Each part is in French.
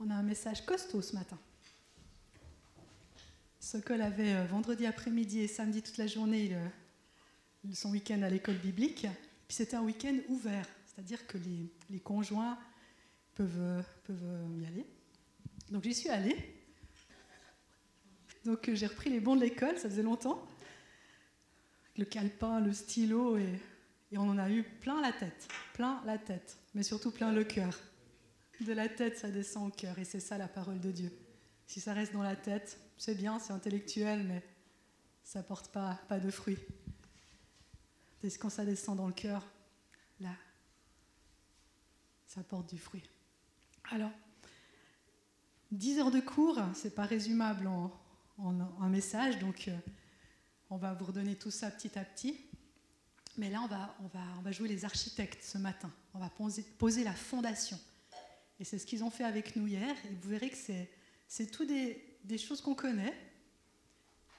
on a un message costaud ce matin. Sokol avait euh, vendredi après-midi et samedi toute la journée son week-end à l'école biblique. Puis c'était un week-end ouvert, c'est-à-dire que les, conjoints peuvent, peuvent y aller. Donc j'y suis allée. Donc j'ai repris les bons de l'école, ça faisait longtemps. Le calepin, le stylo, et, et on en a eu plein la tête, plein la tête, mais surtout plein le cœur. De la tête, ça descend au cœur, et c'est ça la parole de Dieu. Si ça reste dans la tête, c'est bien, c'est intellectuel, mais ça porte pas, pas de fruits. Et quand ça descend dans le cœur, là, ça porte du fruit. Alors, 10 heures de cours, c'est pas résumable en, un message, donc euh, on va vous redonner tout ça petit à petit. Mais là, on va, on va, on va jouer les architectes ce matin. On va poser, poser la fondation. Et c'est ce qu'ils ont fait avec nous hier. Et vous verrez que c'est, c'est tout des, des choses qu'on connaît,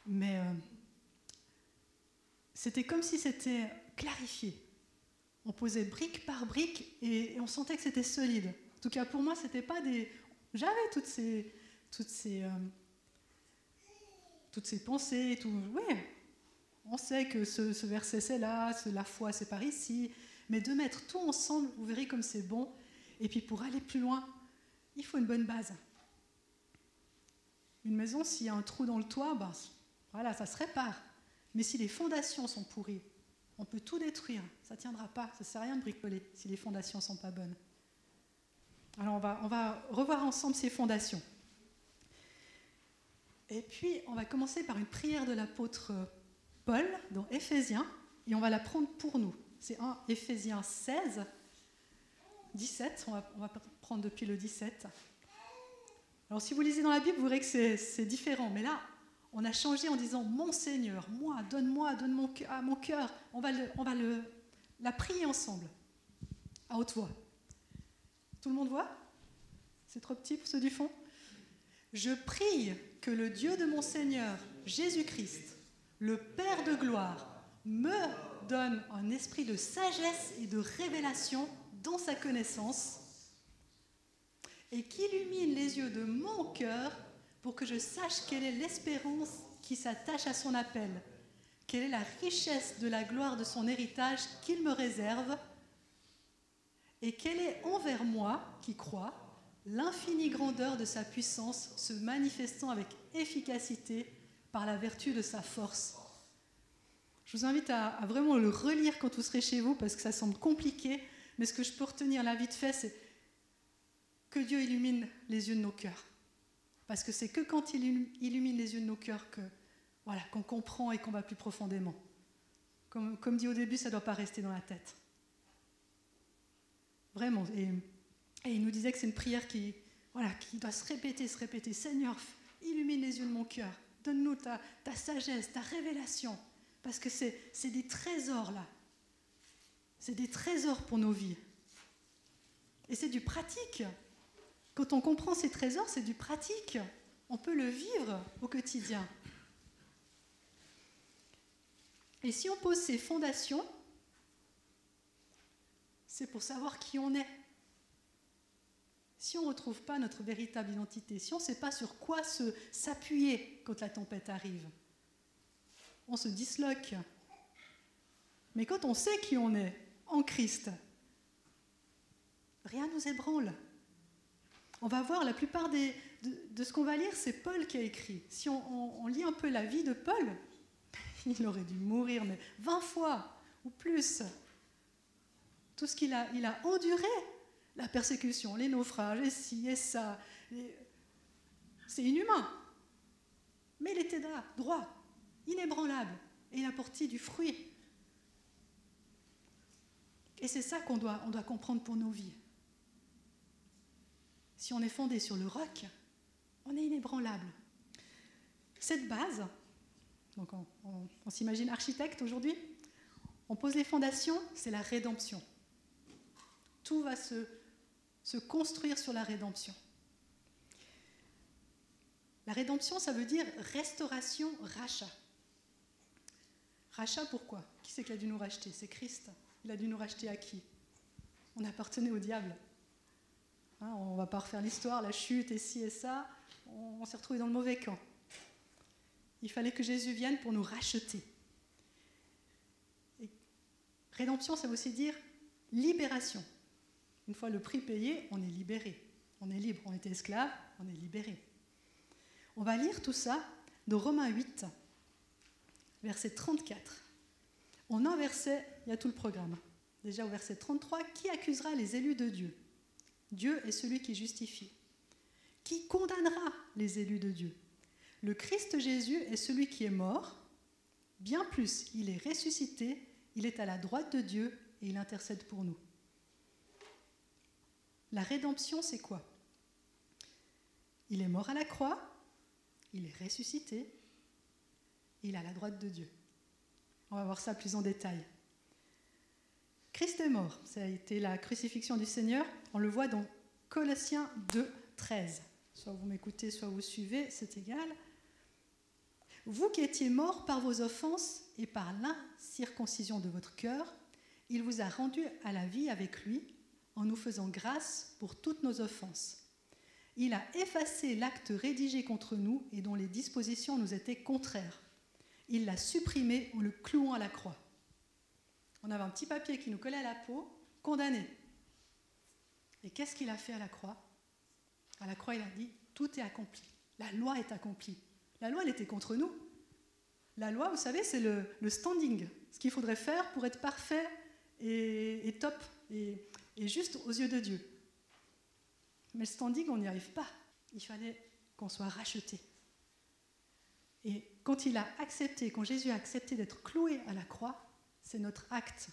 mais euh, c'était comme si c'était clarifié. On posait brique par brique et, on sentait que c'était solide. En tout cas, pour moi, c'était pas des. J'avais toutes ces, toutes ces, euh, toutes ces pensées tout. Oui, on sait que ce verset c'est là, la foi c'est par ici, mais de mettre tout ensemble, vous verrez comme c'est bon. Et puis pour aller plus loin, il faut une bonne base. Une maison, s'il y a un trou dans le toit, ben, voilà, ça se répare. Mais si les fondations sont pourries, on peut tout détruire. Ça ne tiendra pas. Ça ne sert à rien de bricoler si les fondations ne sont pas bonnes. Alors on va, on va revoir ensemble ces fondations. Et puis on va commencer par une prière de l'apôtre Paul dans Éphésiens, et on va la prendre pour nous. C'est un Éphésiens 16, 17, on va, prendre depuis le 17. Alors si vous lisez dans la Bible, vous verrez que c'est différent. Mais là, on a changé en disant Mon Seigneur, moi, donne-moi, donne mon, à mon cœur. On va, le, on va le, la prier ensemble, à haute voix. Tout le monde voit? C'est trop petit pour ceux du fond? Je prie que le Dieu de mon Seigneur, Jésus-Christ, le Père de gloire, me donne un esprit de sagesse et de révélation dans sa connaissance et qu'illumine les yeux de mon cœur pour que je sache quelle est l'espérance qui s'attache à son appel, quelle est la richesse de la gloire de son héritage qu'il me réserve, et quelle est envers moi, qui crois, l'infinie grandeur de sa puissance se manifestant avec efficacité par la vertu de sa force. Je vous invite à, à vraiment le relire quand vous serez chez vous, parce que ça semble compliqué, mais ce que je peux retenir là vite fait, c'est que Dieu illumine les yeux de nos cœurs. Parce que c'est que quand il illumine les yeux de nos cœurs que voilà qu'on comprend et qu'on va plus profondément. Comme, dit au début, ça ne doit pas rester dans la tête. Vraiment. Et, il nous disait que c'est une prière qui, voilà, qui doit se répéter, se répéter. Seigneur, illumine les yeux de mon cœur. Donne-nous ta, sagesse, ta révélation. Parce que c'est des trésors là. C'est des trésors pour nos vies. Et c'est du pratique. Quand on comprend ces trésors, c'est du pratique. On peut le vivre au quotidien. Et si on pose ces fondations, c'est pour savoir qui on est. Si on ne retrouve pas notre véritable identité, si on ne sait pas sur quoi s'appuyer quand la tempête arrive, on se disloque. Mais quand on sait qui on est en Christ, rien nous ébranle. On va voir la plupart de, ce qu'on va lire, c'est Paul qui a écrit. Si on, lit un peu la vie de Paul, il aurait dû mourir mais 20 fois ou plus. Tout ce qu'il a, il a enduré, la persécution, les naufrages, et ci et ça. C'est inhumain. Mais il était là, droit, inébranlable, et il a porté du fruit. Et c'est ça qu'on doit, comprendre pour nos vies. Si on est fondé sur le roc, on est inébranlable. Cette base, donc on, s'imagine architecte aujourd'hui, on pose les fondations, c'est la rédemption. Tout va se, se construire sur la rédemption. La rédemption, ça veut dire restauration, rachat. Rachat, pourquoi? Qui c'est qui a dû nous racheter? C'est Christ. Il a dû nous racheter à qui? On appartenait au diable. Hein, on ne va pas refaire l'histoire, la chute et ci et ça. On, s'est retrouvé dans le mauvais camp. Il fallait que Jésus vienne pour nous racheter. rédemption, ça veut aussi dire libération. Une fois le prix payé, on est libéré. On est libre. On était esclave, on est libéré. On va lire tout ça dans Romains 8, verset 34. On a un verset, il y a tout le programme. Déjà au verset 33, qui accusera les élus de Dieu? Dieu est celui qui justifie. Qui condamnera les élus de Dieu? Le Christ Jésus est celui qui est mort. Bien plus, il est ressuscité, il est à la droite de Dieu et il intercède pour nous. La rédemption, c'est quoi? Il est mort à la croix, il est ressuscité, il est à la droite de Dieu. On va voir ça plus en détail. Christ est mort, ça a été la crucifixion du Seigneur. On le voit dans Colossiens 2, 13. Soit vous m'écoutez, soit vous suivez, c'est égal. Vous qui étiez morts par vos offenses et par l'incirconcision de votre cœur, il vous a rendus à la vie avec lui en nous faisant grâce pour toutes nos offenses. Il a effacé l'acte rédigé contre nous et dont les dispositions nous étaient contraires. Il l'a supprimé en le clouant à la croix. On avait un petit papier qui nous collait à la peau, condamné. Et qu'est-ce qu'il a fait à la croix? À la croix, il a dit, tout est accompli. La loi est accomplie. La loi, elle était contre nous. La loi, vous savez, c'est le, standing, ce qu'il faudrait faire pour être parfait et, top. Et, et juste aux yeux de Dieu. Mais le standing, on n'y arrive pas. Il fallait qu'on soit racheté. Et quand il a accepté, quand Jésus a accepté d'être cloué à la croix, c'est notre acte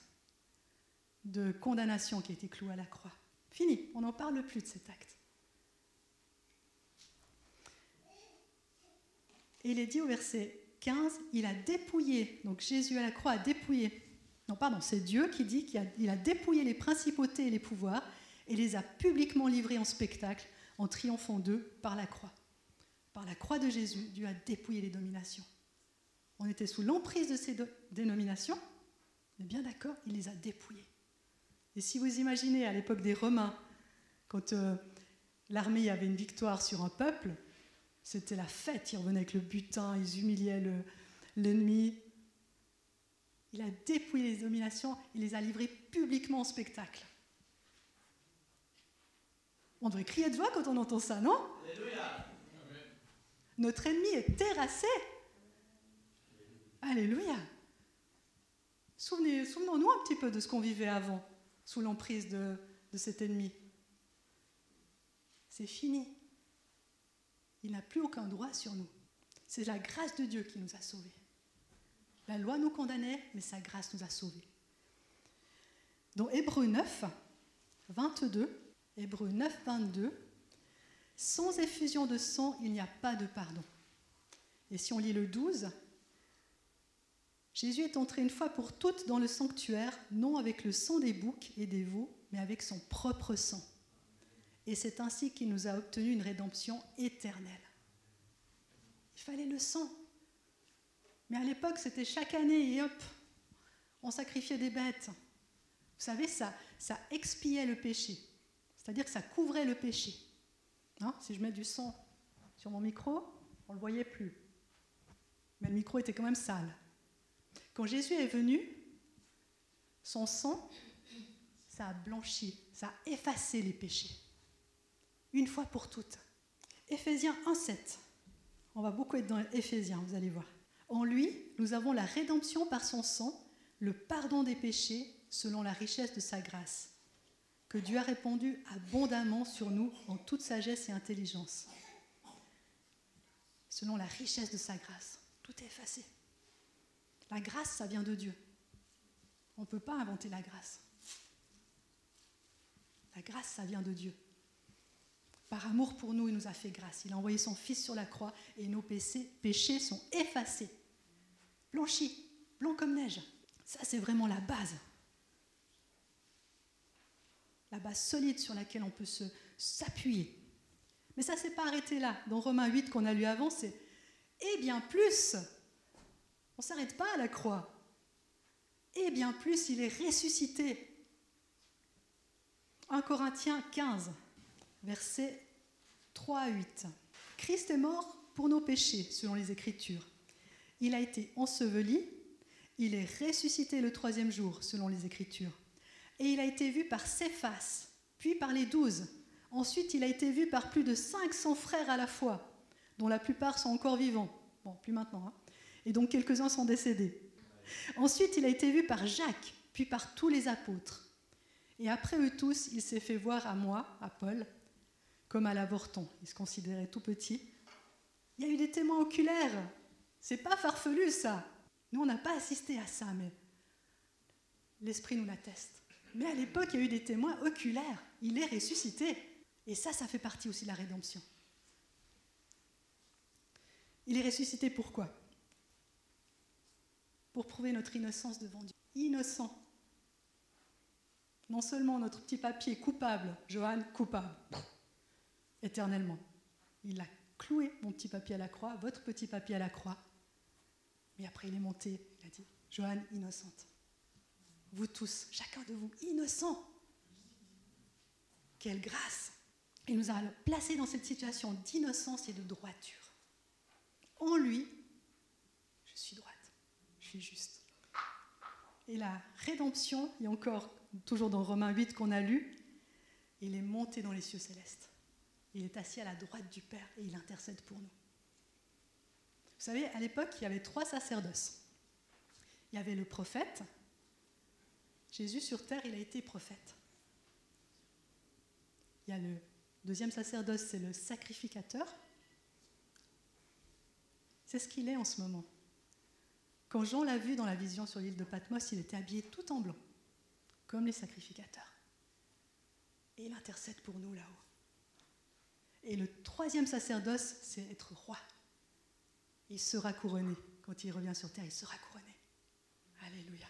de condamnation qui a été cloué à la croix. Fini, on n'en parle plus de cet acte. Et il est dit au verset 15, il a dépouillé, donc Jésus à la croix a dépouillé non, pardon, c'est Dieu qui dit qu'il a, dépouillé les principautés et les pouvoirs et les a publiquement livrés en spectacle en triomphant d'eux par la croix. Par la croix de Jésus, Dieu a dépouillé les dominations. On était sous l'emprise de ces dénominations, mais bien d'accord, il les a dépouillées. Et si vous imaginez à l'époque des Romains, quand euh, l'armée avait une victoire sur un peuple, c'était la fête, ils revenaient avec le butin, ils humiliaient l'ennemi, il a dépouillé les dominations, il les a livrées publiquement en spectacle. On devrait crier de joie quand on entend ça, non? Alléluia. Notre ennemi est terrassé. Alléluia. Souvenons-nous un petit peu de ce qu'on vivait avant, sous l'emprise de, de cet ennemi. C'est fini. Il n'a plus aucun droit sur nous. C'est la grâce de Dieu qui nous a sauvés. La loi nous condamnait, mais sa grâce nous a sauvés. Dans Hébreu 9, 22, Hébreu 9, 22, sans effusion de sang, il n'y a pas de pardon. Et si on lit le 12, Jésus est entré une fois pour toutes dans le sanctuaire, non avec le sang des boucs et des veaux, mais avec son propre sang. Et c'est ainsi qu'il nous a obtenu une rédemption éternelle. Il fallait le sang. Mais à l'époque, c'était chaque année et hop, on sacrifiait des bêtes. Vous savez, ça, ça expiait le péché. C'est-à-dire que ça couvrait le péché. Hein, si je mets du sang sur mon micro, on ne le voyait plus. Mais le micro était quand même sale. Quand Jésus est venu, son sang, ça a blanchi, ça a effacé les péchés. Une fois pour toutes. Éphésiens 1,7. On va beaucoup être dans Éphésiens, vous allez voir. En lui, nous avons la rédemption par son sang, le pardon des péchés selon la richesse de sa grâce, que Dieu a répandu abondamment sur nous en toute sagesse et intelligence. Selon la richesse de sa grâce, tout est effacé. La grâce, ça vient de Dieu. On ne peut pas inventer la grâce. La grâce, ça vient de Dieu. Par amour pour nous, il nous a fait grâce. Il a envoyé son Fils sur la croix et nos péchés sont effacés, blanchis, blancs comme neige. Ça, c'est vraiment la base. La base solide sur laquelle on peut s'appuyer. Mais ça ne s'est pas arrêté là. Dans Romains 8 qu'on a lu avant, c'est Et bien plus. On ne s'arrête pas à la croix. Et bien plus, il est ressuscité. 1 Corinthiens 15. versets 3 à 8. Christ est mort pour nos péchés, selon les Écritures. Il a été enseveli, il est ressuscité le troisième jour, selon les Écritures. Et il a été vu par Céphas, puis par les douze. Ensuite, il a été vu par plus de 500 frères à la fois, dont la plupart sont encore vivants. Bon, plus maintenant. Hein. Et donc quelques-uns sont décédés. Ensuite, il a été vu par Jacques, puis par tous les apôtres. Et après eux tous, il s'est fait voir à moi, à Paul, comme à l'avorton. Il se considérait tout petit. Il y a eu des témoins oculaires. C'est pas farfelu ça. Nous, on n'a pas assisté à ça, mais l'Esprit nous l'atteste. Mais à l'époque, il y a eu des témoins oculaires. Il est ressuscité. Et ça, ça fait partie aussi de la rédemption. Il est ressuscité pourquoi Pour prouver notre innocence devant Dieu. Innocent. Non seulement notre petit papier coupable, Johan coupable, éternellement. Il a cloué mon petit papier à la croix, votre petit papier à la croix. Mais après, il est monté, il a dit, Johan innocente. Vous tous, chacun de vous, innocent. Quelle grâce Il nous a placés dans cette situation d'innocence et de droiture. En lui, juste. Et la rédemption, a encore, toujours dans Romains 8 qu'on a lu, il est monté dans les cieux célestes. Il est assis à la droite du Père et il intercède pour nous. Vous savez, à l'époque, il y avait trois sacerdoces. Il y avait le prophète. Jésus sur terre, il a été prophète. Il y a le deuxième sacerdoce, c'est le sacrificateur. C'est ce qu'il est en ce moment. Quand Jean l'a vu dans la vision sur l'île de Patmos, il était habillé tout en blanc, comme les sacrificateurs. Et il intercède pour nous là-haut. Et le troisième sacerdoce, c'est être roi. Il sera couronné. Quand il revient sur terre, il sera couronné. Alléluia.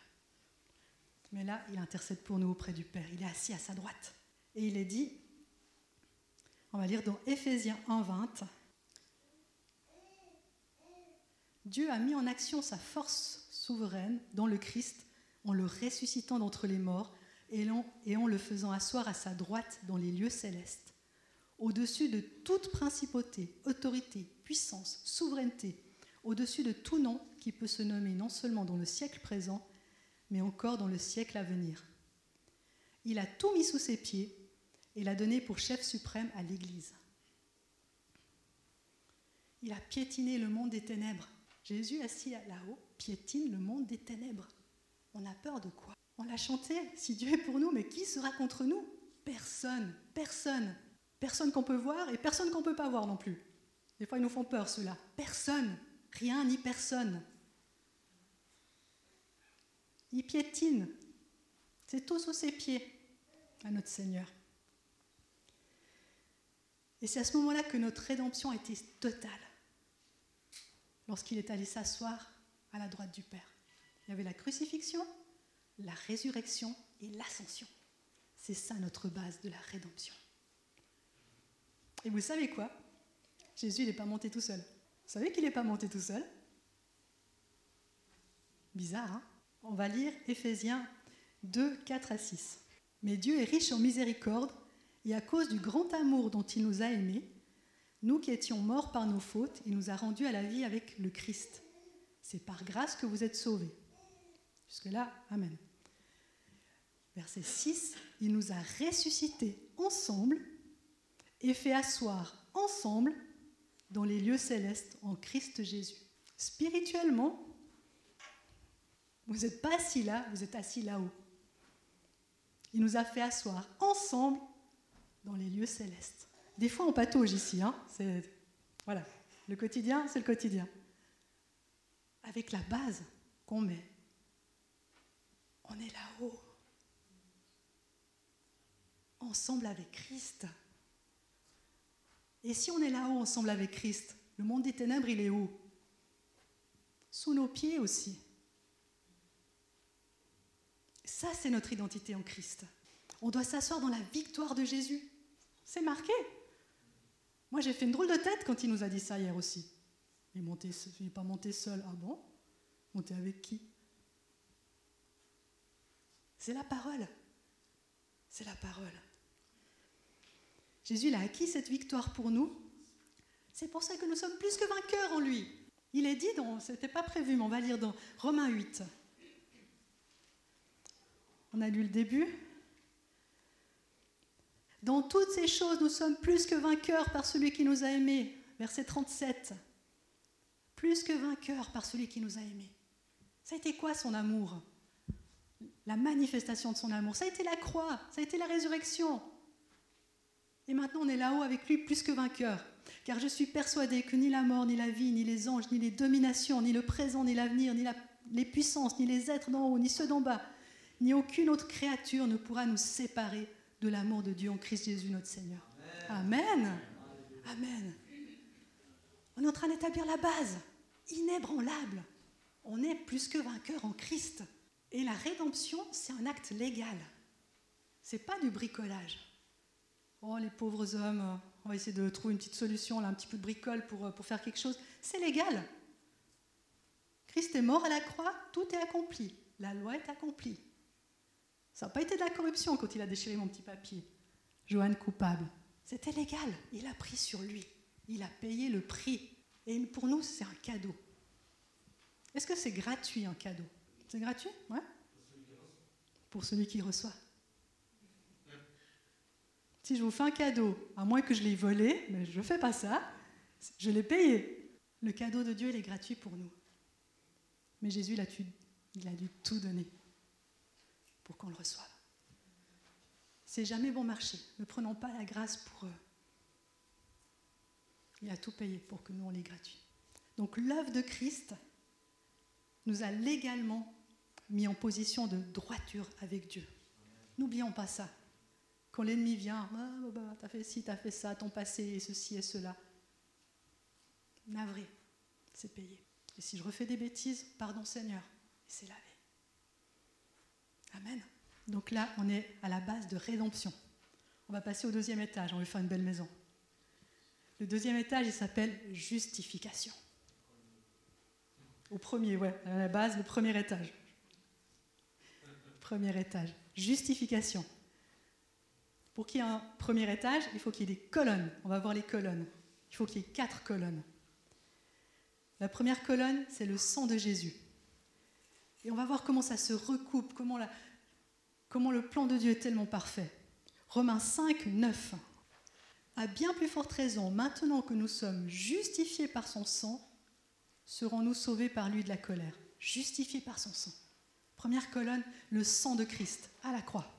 Mais là, il intercède pour nous auprès du Père. Il est assis à sa droite. Et il est dit, on va lire dans Éphésiens 1, 20, Dieu a mis en action sa force souveraine dans le Christ en le ressuscitant d'entre les morts et en le faisant asseoir à sa droite dans les lieux célestes, au-dessus de toute principauté, autorité, puissance, souveraineté, au-dessus de tout nom qui peut se nommer non seulement dans le siècle présent, mais encore dans le siècle à venir. Il a tout mis sous ses pieds et l'a donné pour chef suprême à l'Église. Il a piétiné le monde des ténèbres Jésus assis là-haut piétine le monde des ténèbres. On a peur de quoi? On l'a chanté, si Dieu est pour nous, mais qui sera contre nous? Personne, personne. Personne qu'on peut voir et personne qu'on ne peut pas voir non plus. Des fois, ils nous font peur, ceux-là. Personne, rien ni personne. Il piétine. C'est tout sous ses pieds à notre Seigneur. Et c'est à ce moment-là que notre rédemption a été totale lorsqu'il est allé s'asseoir à la droite du Père. Il y avait la crucifixion, la résurrection et l'ascension. C'est ça notre base de la rédemption. Et vous savez quoi? Jésus n'est pas monté tout seul. Vous savez qu'il n'est pas monté tout seul? Bizarre, hein? On va lire Éphésiens 2, 4 à 6. Mais Dieu est riche en miséricorde, et à cause du grand amour dont il nous a aimés, nous qui étions morts par nos fautes, il nous a rendus à la vie avec le Christ. C'est par grâce que vous êtes sauvés. Jusque-là, Amen. Verset 6, il nous a ressuscités ensemble et fait asseoir ensemble dans les lieux célestes en Christ Jésus. Spirituellement, vous n'êtes pas assis là, vous êtes assis là-haut. Il nous a fait asseoir ensemble dans les lieux célestes. Des fois, on patauge ici. Hein. voilà, le quotidien, c'est le quotidien. Avec la base qu'on met, on est là-haut, ensemble avec Christ. Et si on est là-haut ensemble avec Christ, le monde des ténèbres, il est où? Sous nos pieds aussi. Ça, c'est notre identité en Christ. On doit s'asseoir dans la victoire de Jésus. C'est marqué. Moi, j'ai fait une drôle de tête quand il nous a dit ça hier aussi. Il n'est pas monté seul. Ah bon? Monté avec qui? C'est la parole. C'est la parole. Jésus il a acquis cette victoire pour nous. C'est pour ça que nous sommes plus que vainqueurs en lui. Il est dit, dans, c'était pas prévu, mais on va lire dans Romains 8. On a lu le début. Dans toutes ces choses, nous sommes plus que vainqueurs par celui qui nous a aimés. Verset 37. Plus que vainqueurs par celui qui nous a aimés. Ça a été quoi son amour? La manifestation de son amour. Ça a été la croix, ça a été la résurrection. Et maintenant, on est là-haut avec lui plus que vainqueurs. Car je suis persuadé que ni la mort, ni la vie, ni les anges, ni les dominations, ni le présent, ni l'avenir, ni les puissances, ni les êtres d'en haut, ni ceux d'en bas, ni aucune autre créature ne pourra nous séparer de l'amour de Dieu en Christ Jésus notre Seigneur. Amen. Amen. On est en train d'établir la base, inébranlable. On est plus que vainqueur en Christ. Et la rédemption, c'est un acte légal. C'est pas du bricolage. Oh, les pauvres hommes, on va essayer de trouver une petite solution, un petit peu de bricole pour, pour faire quelque chose. C'est légal. Christ est mort à la croix, tout est accompli. La loi est accomplie. Ça n'a pas été de la corruption quand il a déchiré mon petit papier. Joanne coupable. C'était légal. Il a pris sur lui. Il a payé le prix. Et pour nous, c'est un cadeau. Est-ce que c'est gratuit un cadeau? C'est gratuit? Ouais Pour celui qui reçoit. Si je vous fais un cadeau, à moins que je l'ai volé, mais je ne fais pas ça, je l'ai payé. Le cadeau de Dieu, il est gratuit pour nous. Mais Jésus, il a, il a dû tout donner pour qu'on le reçoive. C'est jamais bon marché. Ne prenons pas la grâce pour eux. Il a tout payé pour que nous, on l'ait gratuit. Donc l'œuvre de Christ nous a légalement mis en position de droiture avec Dieu. N'oublions pas ça. Quand l'ennemi vient, ah, bah, bah, t'as fait ci, t'as fait ça, ton passé et ceci et cela. Navré, c'est payé. Et si je refais des bêtises, pardon Seigneur, et c'est lavé. Amen. Donc là, on est à la base de rédemption. On va passer au deuxième étage, on va faire une belle maison. Le deuxième étage, il s'appelle justification. Au premier, ouais, à la base, le premier étage. Premier étage, justification. Pour qu'il y ait un premier étage, il faut qu'il y ait des colonnes. On va voir les colonnes. Il faut qu'il y ait quatre colonnes. La première colonne, c'est le sang de Jésus. Et on va voir comment ça se recoupe, comment, la, comment le plan de Dieu est tellement parfait. Romains 5, 9. À bien plus forte raison, maintenant que nous sommes justifiés par son sang, serons-nous sauvés par lui de la colère. Justifiés par son sang. Première colonne, le sang de Christ à la croix.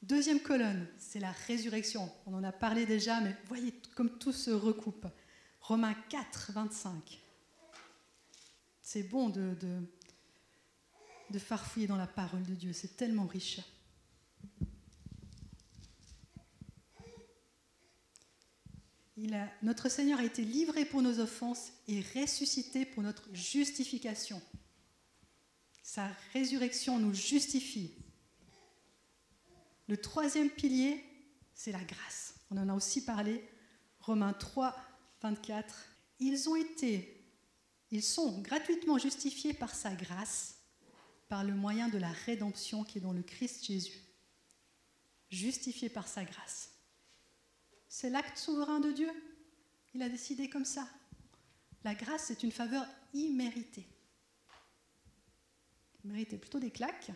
Deuxième colonne, c'est la résurrection. On en a parlé déjà, mais voyez comme tout se recoupe. Romains 4, 25. C'est bon de, de, farfouiller dans la parole de Dieu, c'est tellement riche. Notre Seigneur a été livré pour nos offenses et ressuscité pour notre justification. Sa résurrection nous justifie. Le troisième pilier, c'est la grâce. On en a aussi parlé. Romains 3, 24. Ils ont été ils sont gratuitement justifiés par sa grâce, par le moyen de la rédemption qui est dans le Christ Jésus. Justifiés par sa grâce. C'est l'acte souverain de Dieu. Il a décidé comme ça. La grâce, c'est une faveur imméritée. Méritait plutôt des claques.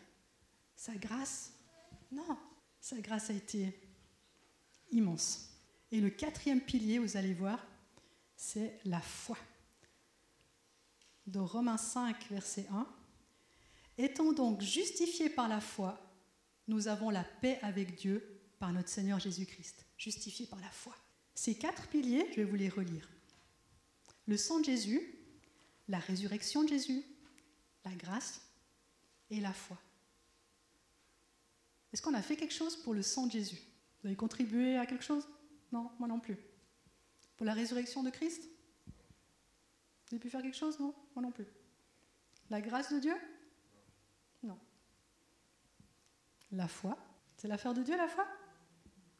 Sa grâce, non. Sa grâce a été immense. Et le quatrième pilier, vous allez voir, c'est la foi de Romains 5, verset 1. Étant donc justifiés par la foi, nous avons la paix avec Dieu par notre Seigneur Jésus-Christ. Justifiés par la foi. Ces quatre piliers, je vais vous les relire. Le sang de Jésus, la résurrection de Jésus, la grâce et la foi. Est-ce qu'on a fait quelque chose pour le sang de Jésus? Vous avez contribué à quelque chose? Non, moi non plus. Pour la résurrection de Christ? Vous avez pu faire quelque chose? Non Moi non plus. La grâce de Dieu Non. La foi C'est l'affaire de Dieu, la foi?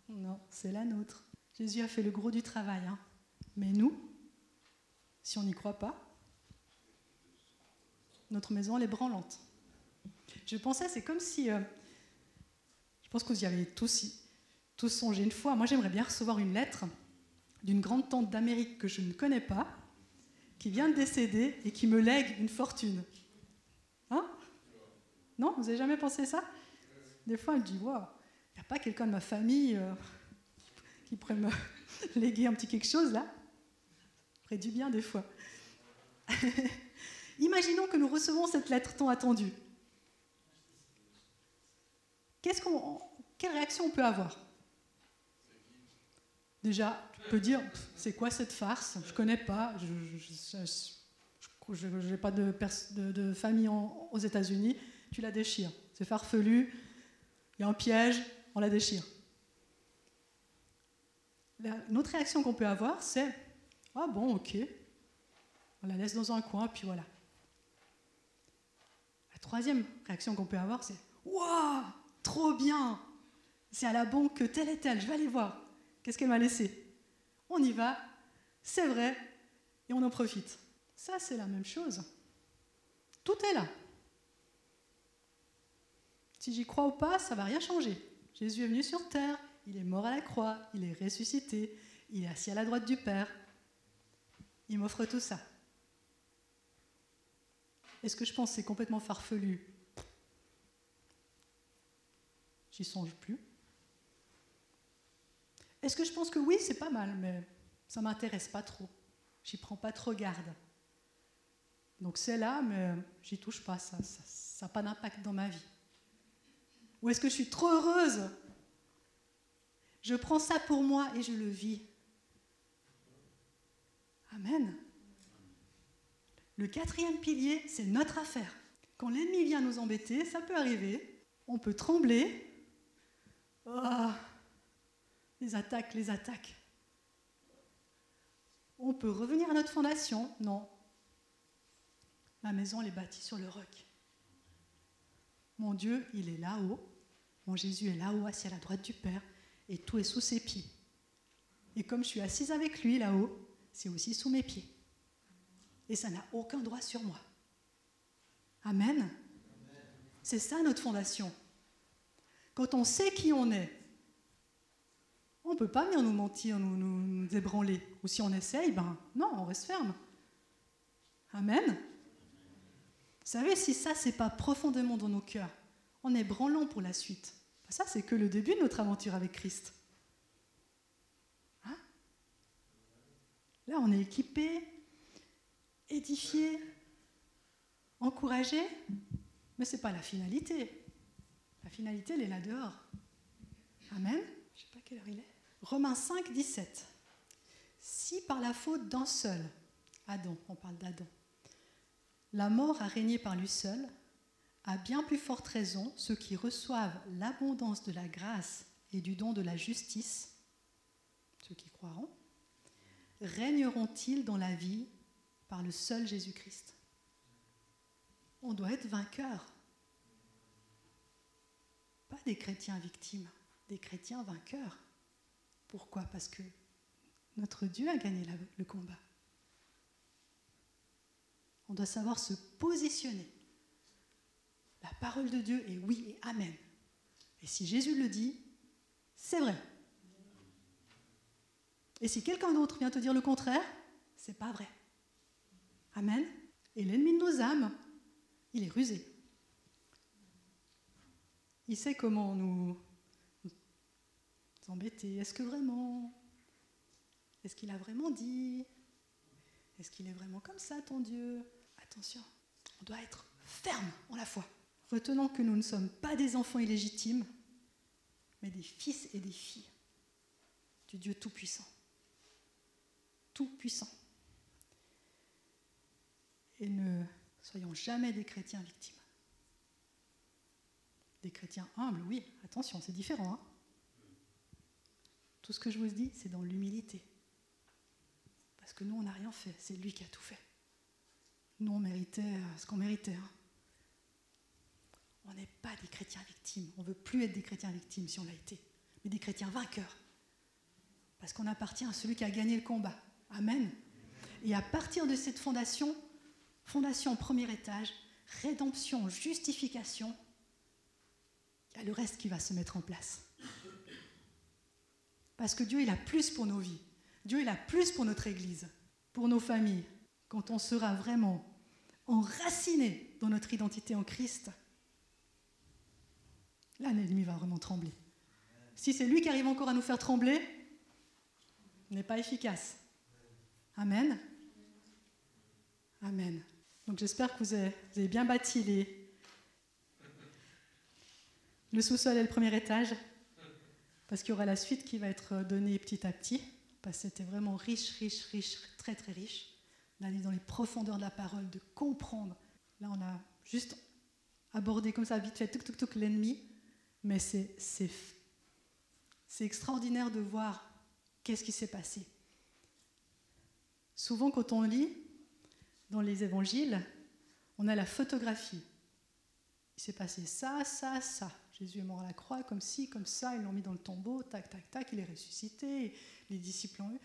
Non, c'est la nôtre. Jésus a fait le gros du travail. Hein. Mais nous, si on n'y croit pas, notre maison, elle est branlante. Je pensais, c'est comme si. Euh, je pense que vous y avez tous tous songé une fois. Moi, j'aimerais bien recevoir une lettre d'une grande tante d'Amérique que je ne connais pas, qui vient de décéder et qui me lègue une fortune. Hein? Non Vous n'avez jamais pensé ça? Des fois, elle dit il n'y a pas quelqu'un de ma famille euh, qui pourrait me léguer un petit quelque chose là? Ferait du bien des fois. Imaginons que nous recevons cette lettre tant attendue. Quelle réaction on peut avoir? Déjà, tu peux dire, c'est quoi cette farce? Je ne connais pas, je n'ai pas de, famille aux États-Unis, tu la déchires. C'est farfelu, il y a un piège, on la déchire. Notre réaction qu'on peut avoir, c'est Ah bon, ok, on la laisse dans un coin, puis voilà. La troisième réaction qu'on peut avoir, c'est Waouh, trop bien C'est à la banque que telle et telle, je vais aller voir. Qu'est-ce qu'elle m'a laissé? On y va, c'est vrai, et on en profite. Ça, c'est la même chose. Tout est là. Si j'y crois ou pas, ça va rien changer. Jésus est venu sur terre, il est mort à la croix, il est ressuscité, il est assis à la droite du Père. Il m'offre tout ça. Est-ce que je pense que c'est complètement farfelu? J'y songe plus. Est-ce que je pense que oui, c'est pas mal, mais ça m'intéresse pas trop. J'y prends pas trop garde. Donc c'est là, mais j'y touche pas, ça n'a pas d'impact dans ma vie. Ou est-ce que je suis trop heureuse? Je prends ça pour moi et je le vis. Amen. Le quatrième pilier, c'est notre affaire. Quand l'ennemi vient nous embêter, ça peut arriver. On peut trembler. Oh, les attaques, les attaques. On peut revenir à notre fondation Non. Ma maison, elle est bâtie sur le roc. Mon Dieu, il est là-haut. Mon Jésus est là-haut, assis à la droite du Père, et tout est sous ses pieds. Et comme je suis assise avec lui là-haut, c'est aussi sous mes pieds. Et ça n'a aucun droit sur moi. Amen. C'est ça notre fondation. Quand on sait qui on est, on ne peut pas venir nous mentir, nous, nous, ébranler. Ou si on essaye, ben non, on reste ferme. Amen. Vous savez, si ça, c'est pas profondément dans nos cœurs, on est branlant pour la suite. Ça, c'est que le début de notre aventure avec Christ. Hein? Là, on est équipé, édifié, encouragé, mais ce n'est pas la finalité. La finalité, elle est là dehors. Amen. Je ne sais pas quelle heure il est. Romains 5, 17. Si par la faute d'un seul, Adam, on parle d'Adam, la mort a régné par lui seul, à bien plus forte raison, ceux qui reçoivent l'abondance de la grâce et du don de la justice, ceux qui croiront, régneront-ils dans la vie par le seul Jésus-Christ? On doit être vainqueur. Pas des chrétiens victimes, des chrétiens vainqueurs. Pourquoi? Parce que notre Dieu a gagné le combat. On doit savoir se positionner. La parole de Dieu est oui et amen. Et si Jésus le dit, c'est vrai. Et si quelqu'un d'autre vient te dire le contraire, c'est pas vrai. Amen. Et l'ennemi de nos âmes, il est rusé. Il sait comment nous, embêter. Est-ce que vraiment? Est-ce qu'il a vraiment dit? Est-ce qu'il est vraiment comme ça, ton Dieu? Attention, on doit être ferme en la foi. Retenons que nous ne sommes pas des enfants illégitimes, mais des fils et des filles du Dieu Tout-Puissant. Tout-Puissant. Et ne soyons jamais des chrétiens victimes. Des chrétiens humbles, oui, attention, c'est différent. Hein tout ce que je vous dis, c'est dans l'humilité. Parce que nous, on n'a rien fait, c'est lui qui a tout fait. Nous, on méritait euh, ce qu'on méritait. Hein. On n'est pas des chrétiens victimes. On ne veut plus être des chrétiens victimes si on l'a été, mais des chrétiens vainqueurs. Parce qu'on appartient à celui qui a gagné le combat. Amen. Et à partir de cette fondation, fondation premier étage, rédemption, justification, il y a le reste qui va se mettre en place. Parce que Dieu, il a plus pour nos vies. Dieu, il a plus pour notre Église, pour nos familles. Quand on sera vraiment enraciné dans notre identité en Christ, là, l'ennemi va vraiment trembler. Si c'est lui qui arrive encore à nous faire trembler, n'est pas efficace. Amen. Amen. Donc j'espère que vous avez, bien bâti les, le sous-sol et le premier étage, parce qu'il y aura la suite qui va être donnée petit à petit, parce que c'était vraiment riche, riche, riche, très très riche, d'aller dans les profondeurs de la parole, de comprendre. Là, on a juste abordé comme ça, vite fait, tout, tout, tout, l'ennemi, mais c'est extraordinaire de voir qu'est-ce qui s'est passé. Souvent, quand on lit dans les évangiles, on a la photographie. Il s'est passé ça, ça, ça. Jésus est mort à la croix, comme ci, comme ça, ils l'ont mis dans le tombeau, tac, tac, tac, il est ressuscité, les disciples ont eu.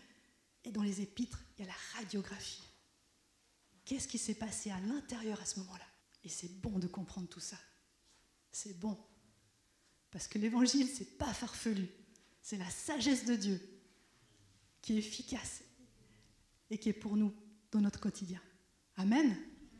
Et dans les épîtres, il y a la radiographie. Qu'est-ce qui s'est passé à l'intérieur à ce moment-là? Et c'est bon de comprendre tout ça. C'est bon. Parce que l'évangile, c'est pas farfelu. C'est la sagesse de Dieu qui est efficace et qui est pour nous dans notre quotidien. Amen.